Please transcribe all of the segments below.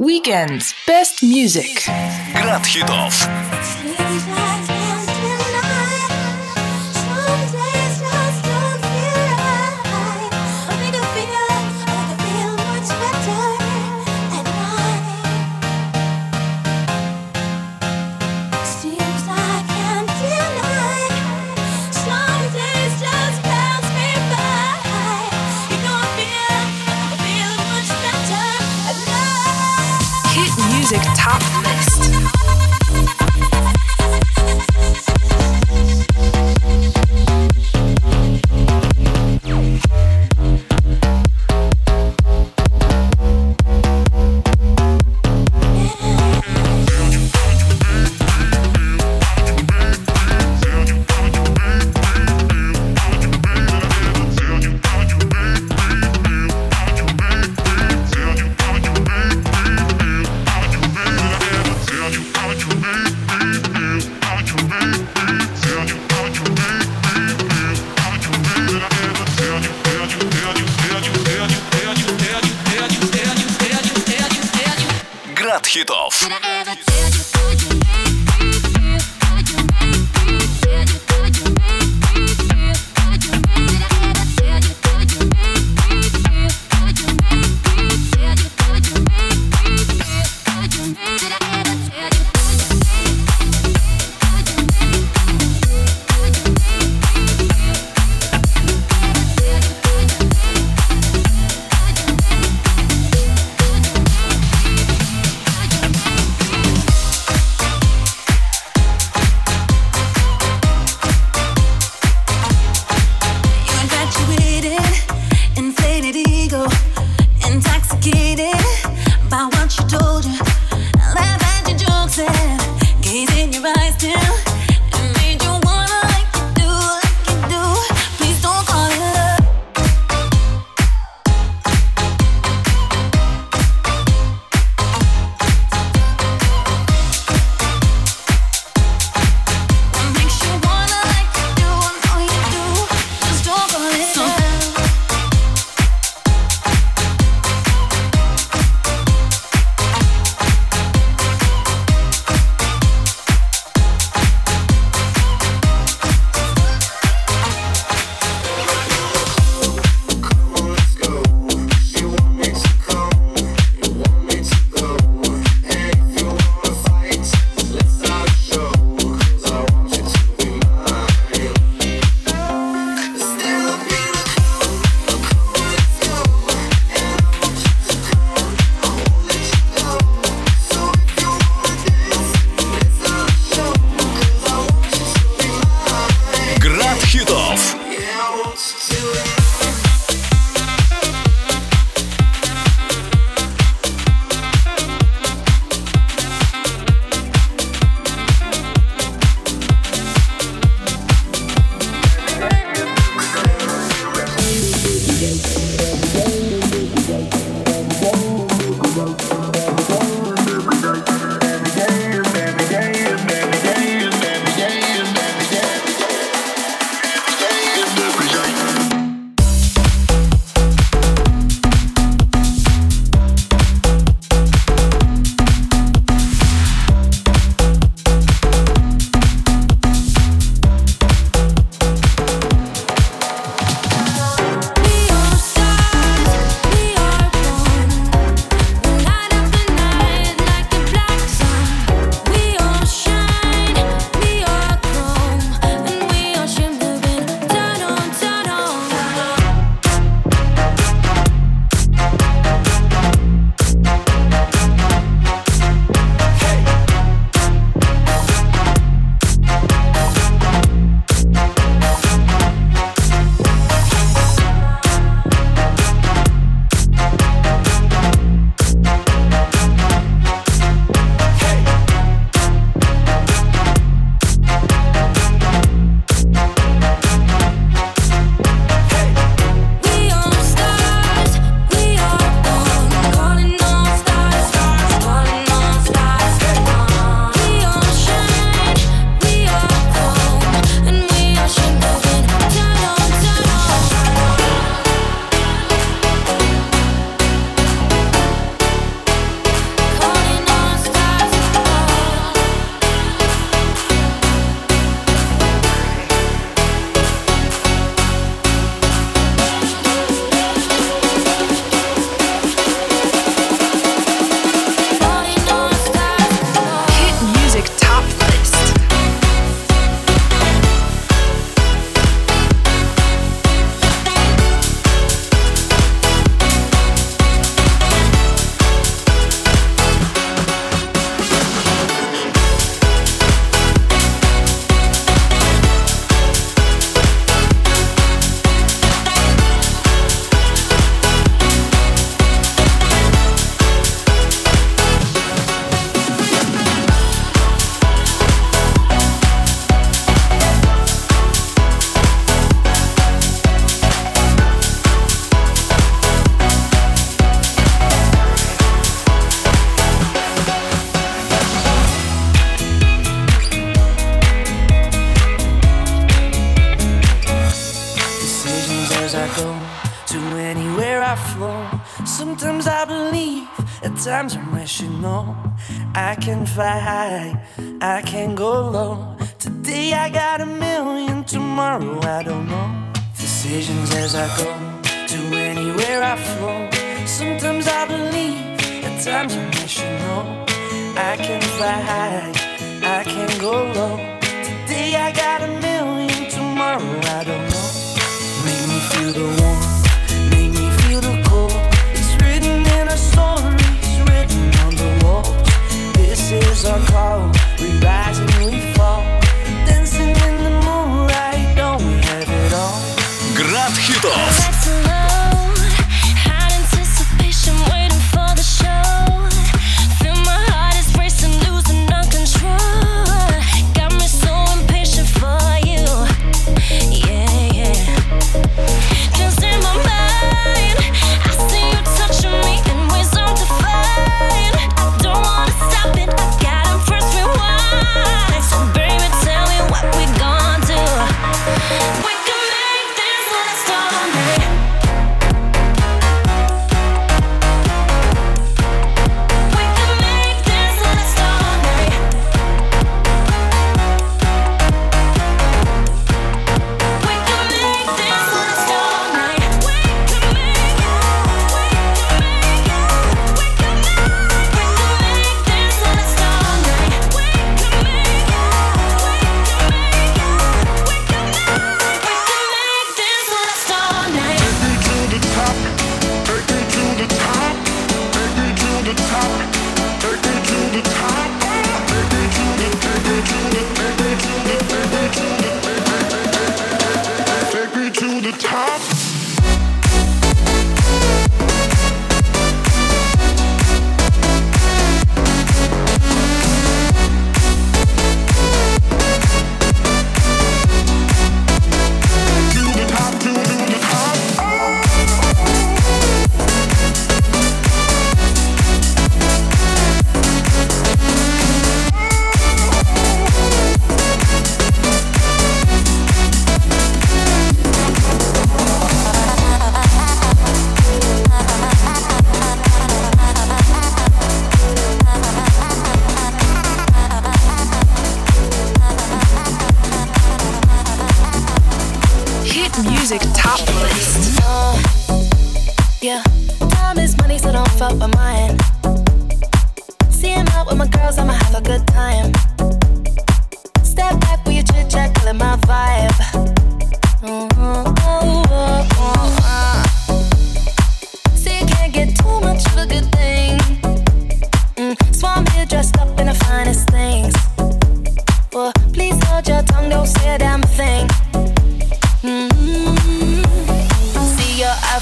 Weekend's best music. Град хитов. Top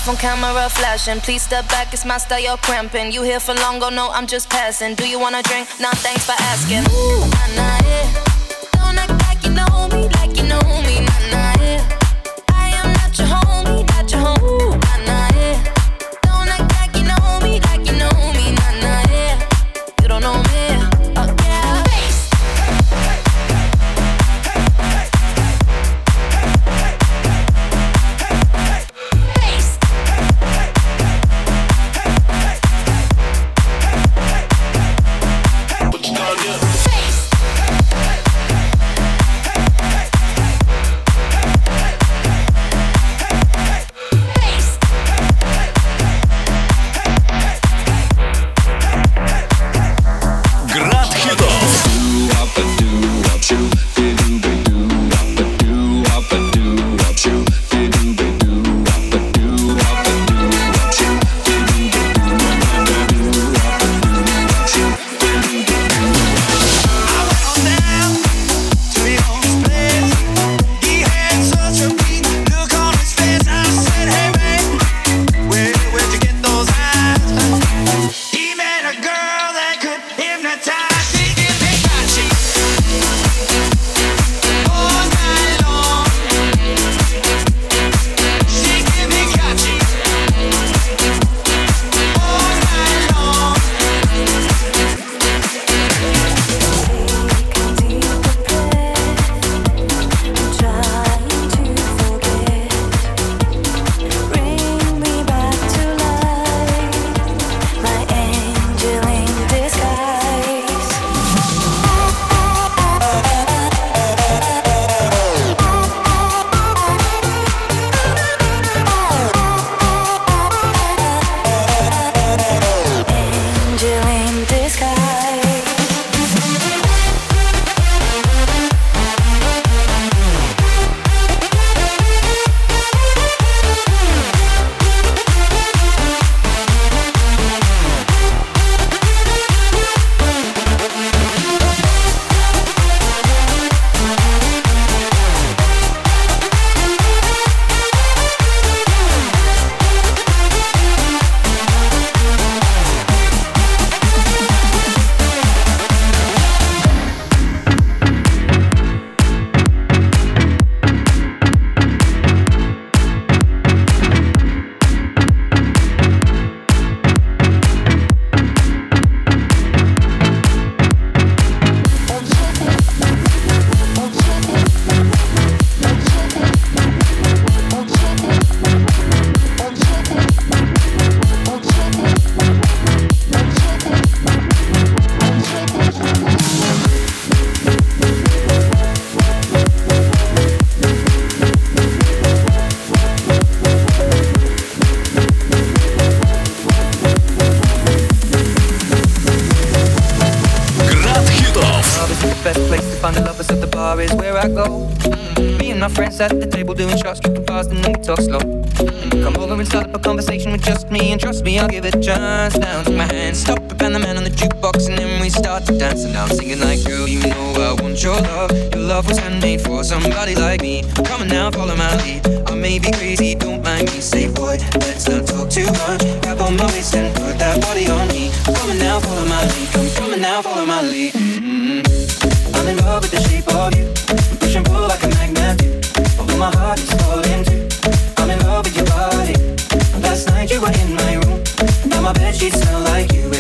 On camera flashing. Please step back, it's my style, you're cramping. You here for long, oh no, I'm just passing. Do you wanna drink? Nah, thanks for asking. Ooh. Don't act like you know me. follow my lead. I may be crazy, don't mind me. Say boy, let's not talk too much. Grab on my waist and put that body on me. I'm coming now, follow my lead. I'm coming now, follow my lead. Mm-hmm. I'm in love with the shape of you. We push and pull like a magnet. Although my heart is falling too. I'm in love with your body. Last night you were in my room. Now my bed sheets smell like you.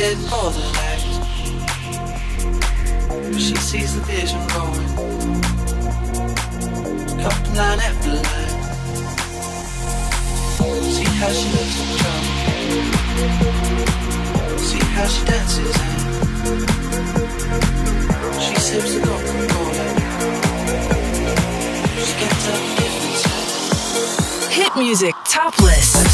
hit for the light. She sees the vision growing, up line after line. See how she looks on the drum. See how she dances and she sips the Coca-Cola. Hit music, topless.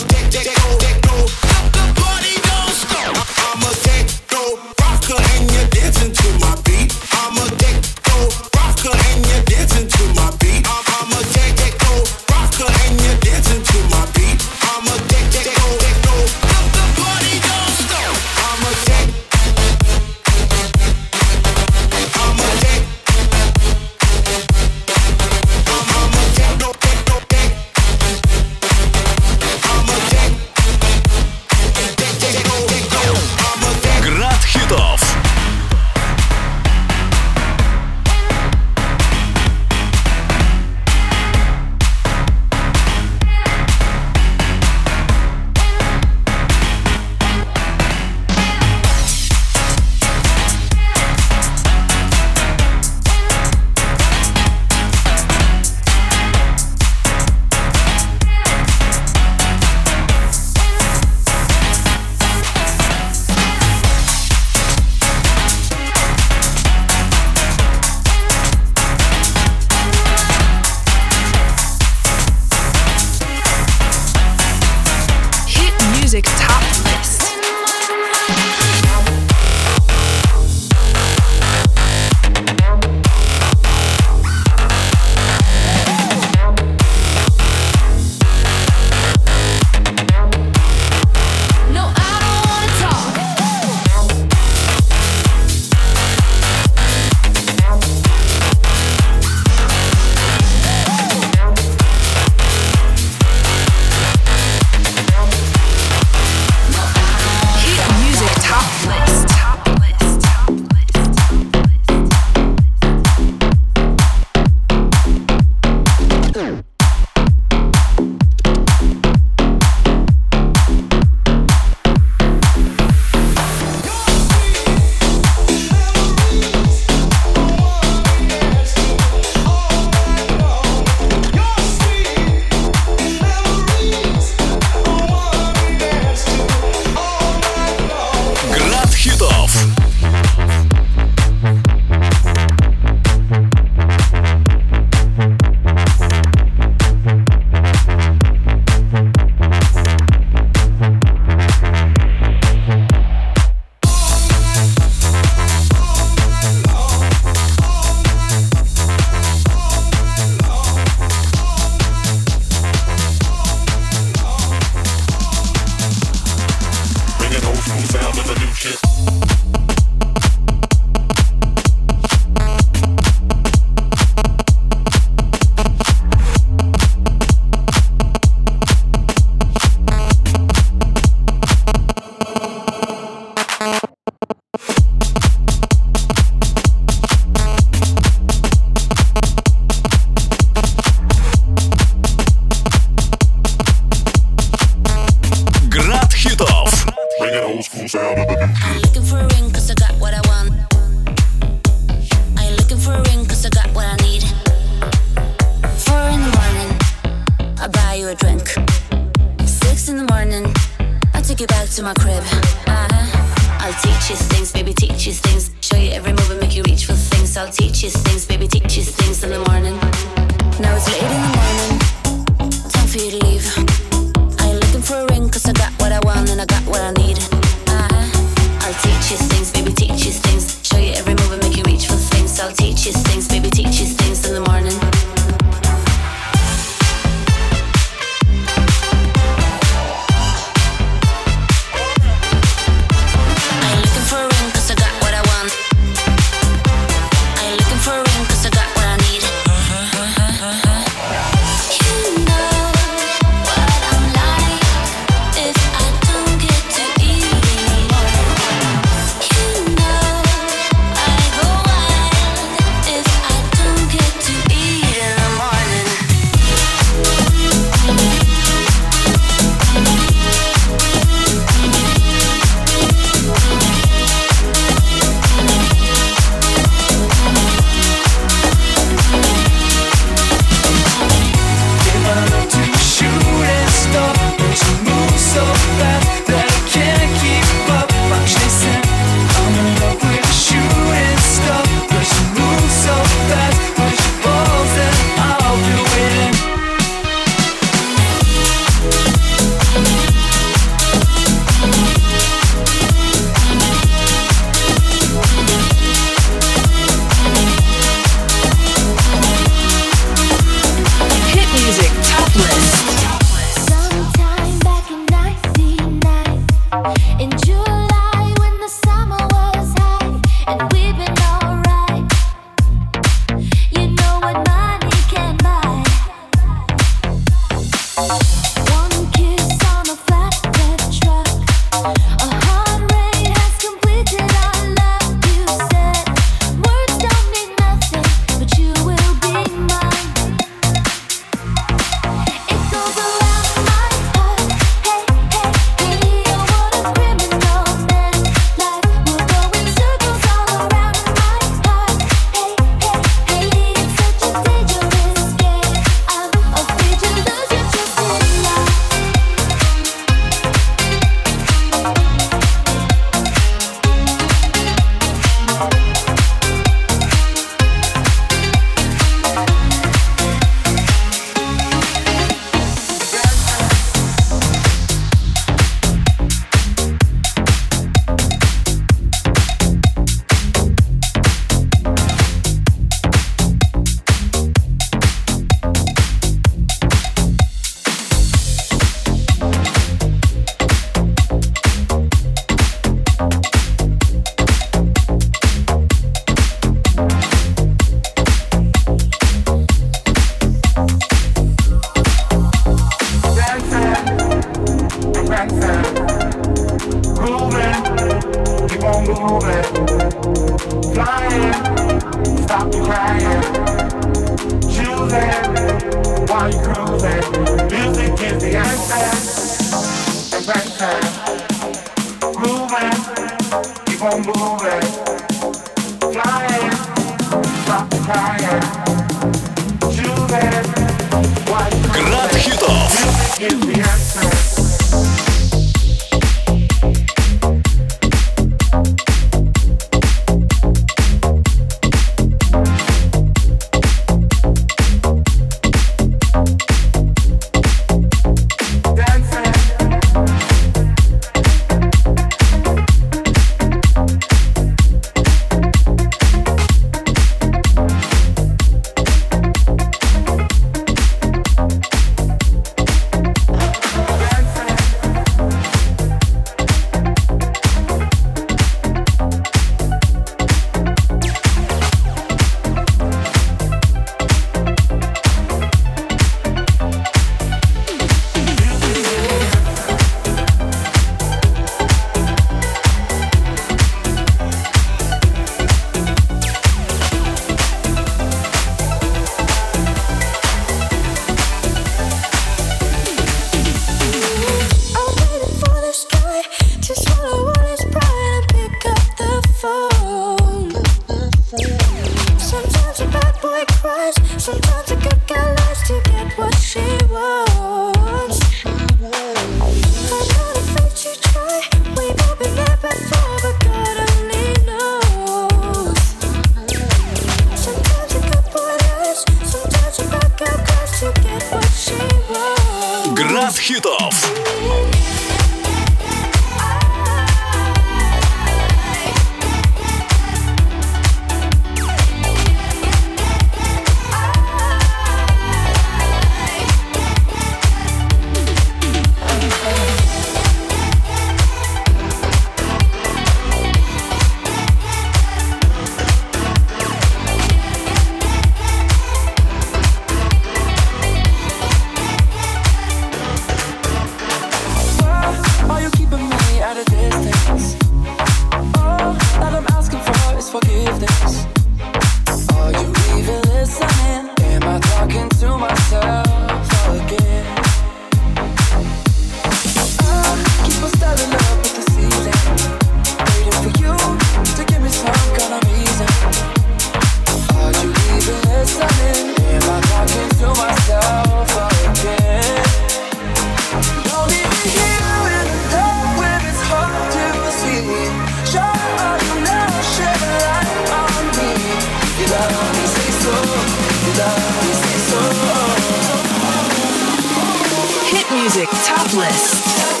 Music top list.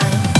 Time.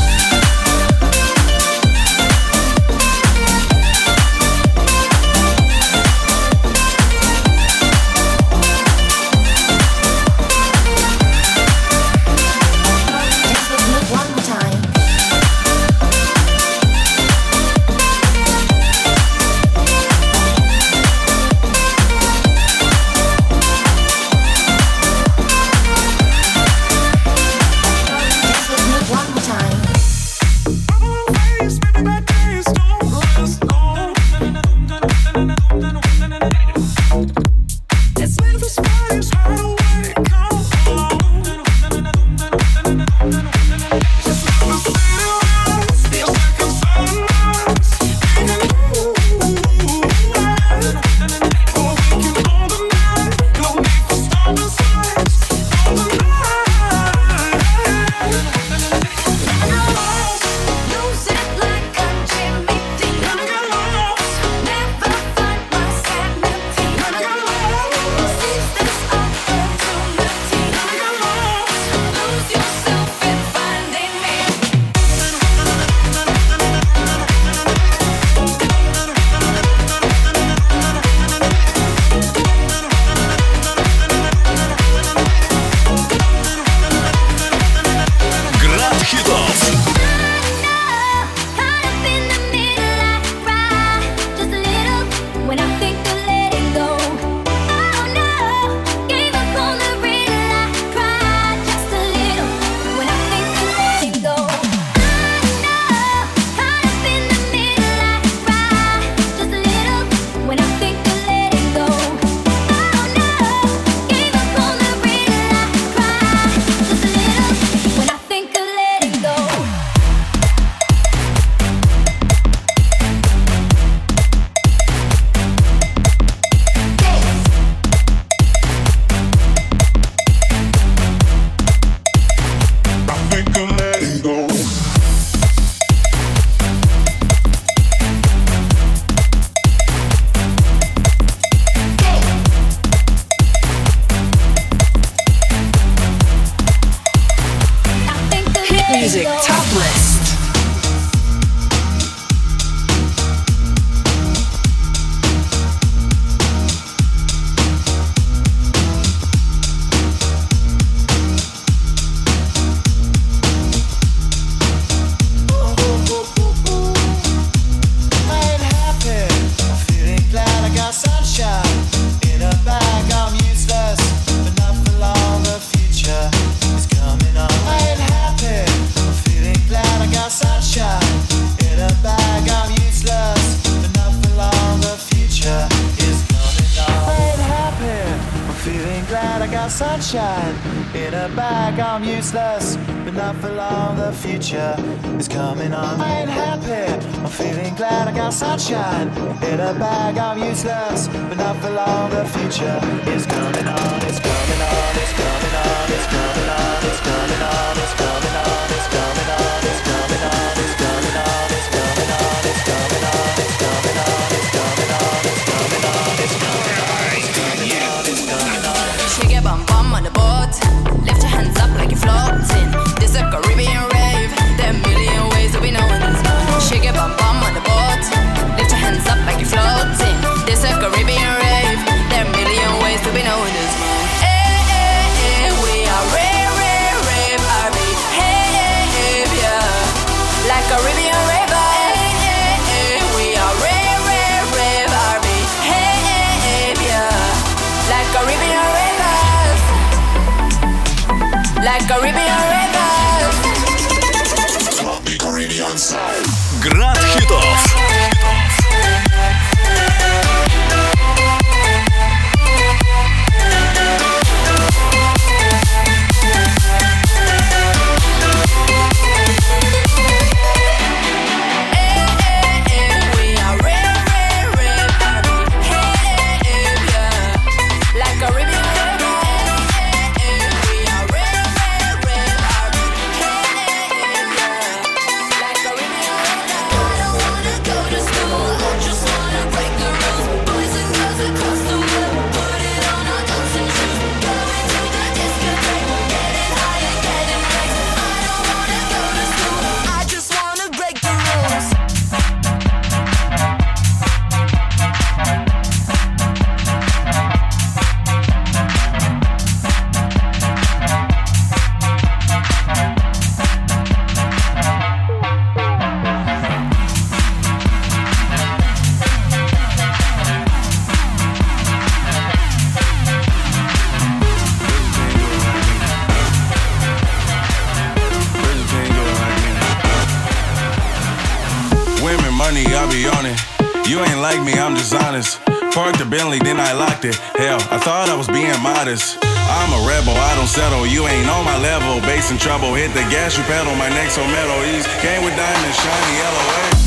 I locked it. Hell, I thought I was being modest. I'm a rebel, I don't settle. You ain't on my level. Bass in trouble, hit the gas, you pedal. My neck's on metal. Ease came with diamonds, shiny yellow.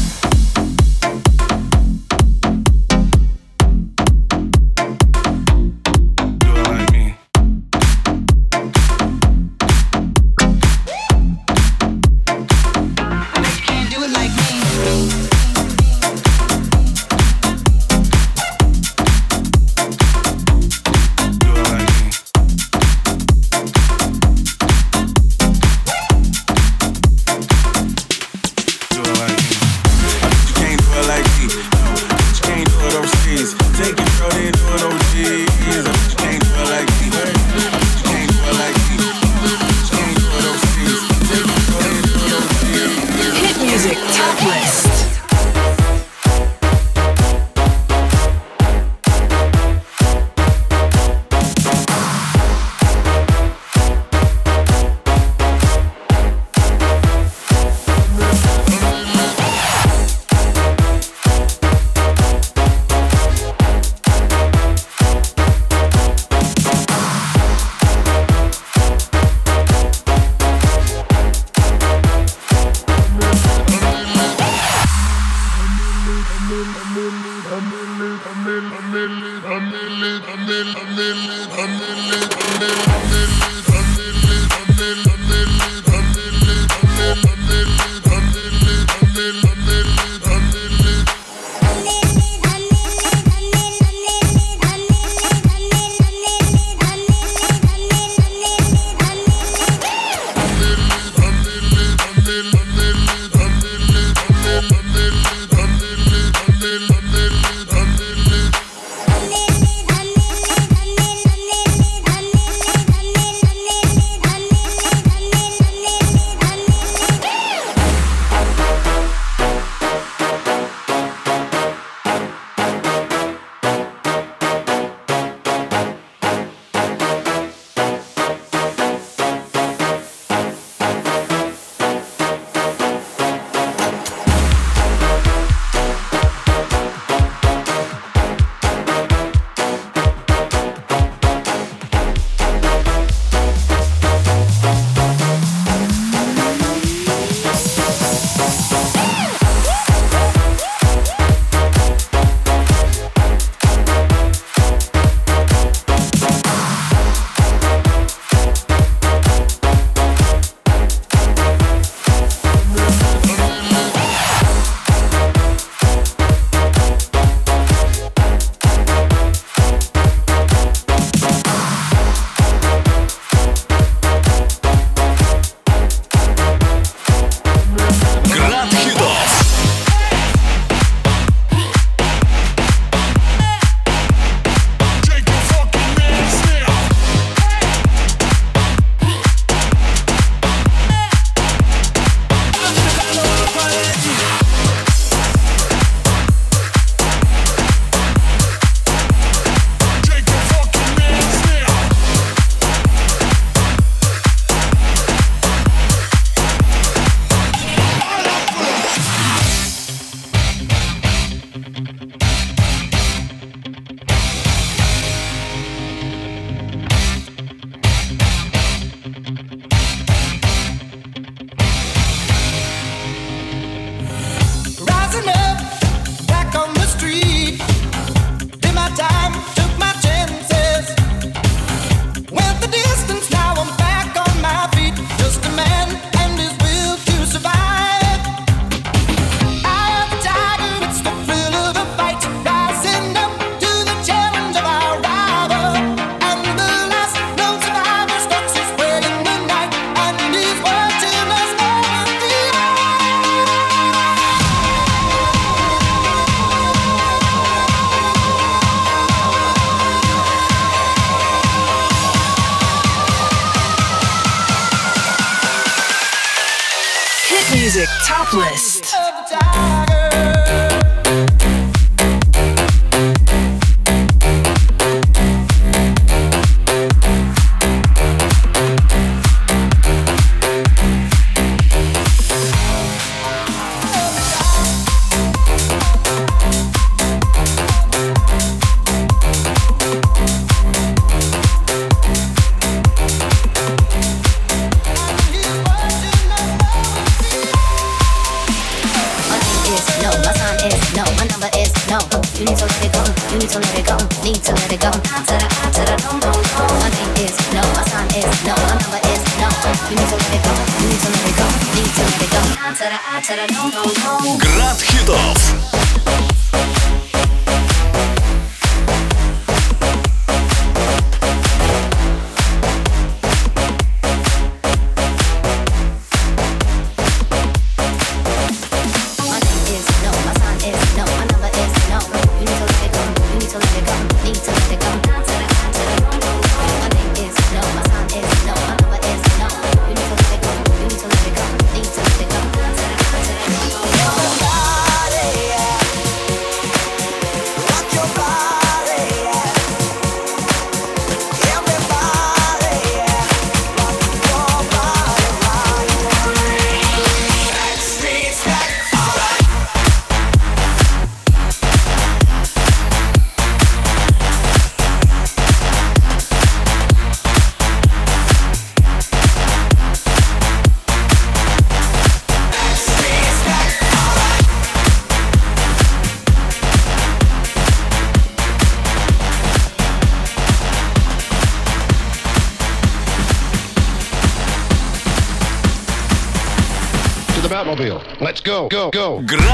go, go.